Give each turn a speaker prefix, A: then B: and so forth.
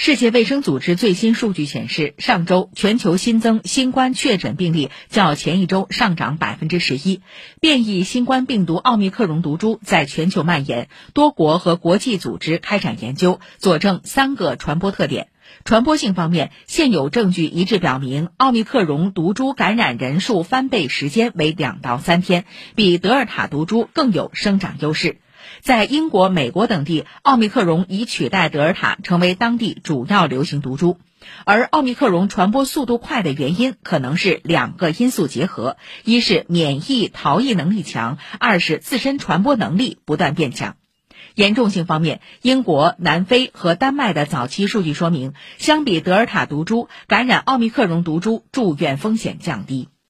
A: 世界卫生组织最新数据显示，上周全球新增新冠确诊病例较前一周上涨百分之十一。变异新冠病毒奥密克戎毒株在全球蔓延，多国和国际组织开展研究，佐证三个传播特点。传播性方面，现有证据一致表明，奥密克戎毒株感染人数翻倍时间为两到三天，比德尔塔毒株更有生长优势。在英国、美国等地，奥密克戎已取代德尔塔成为当地主要流行毒株。而奥密克戎传播速度快的原因，可能是两个因素结合：一是免疫逃逸能力强，二是自身传播能力不断变强。严重性方面，英国、南非和丹麦的早期数据说明，相比德尔塔毒株，感染奥密克戎毒株住院风险降低。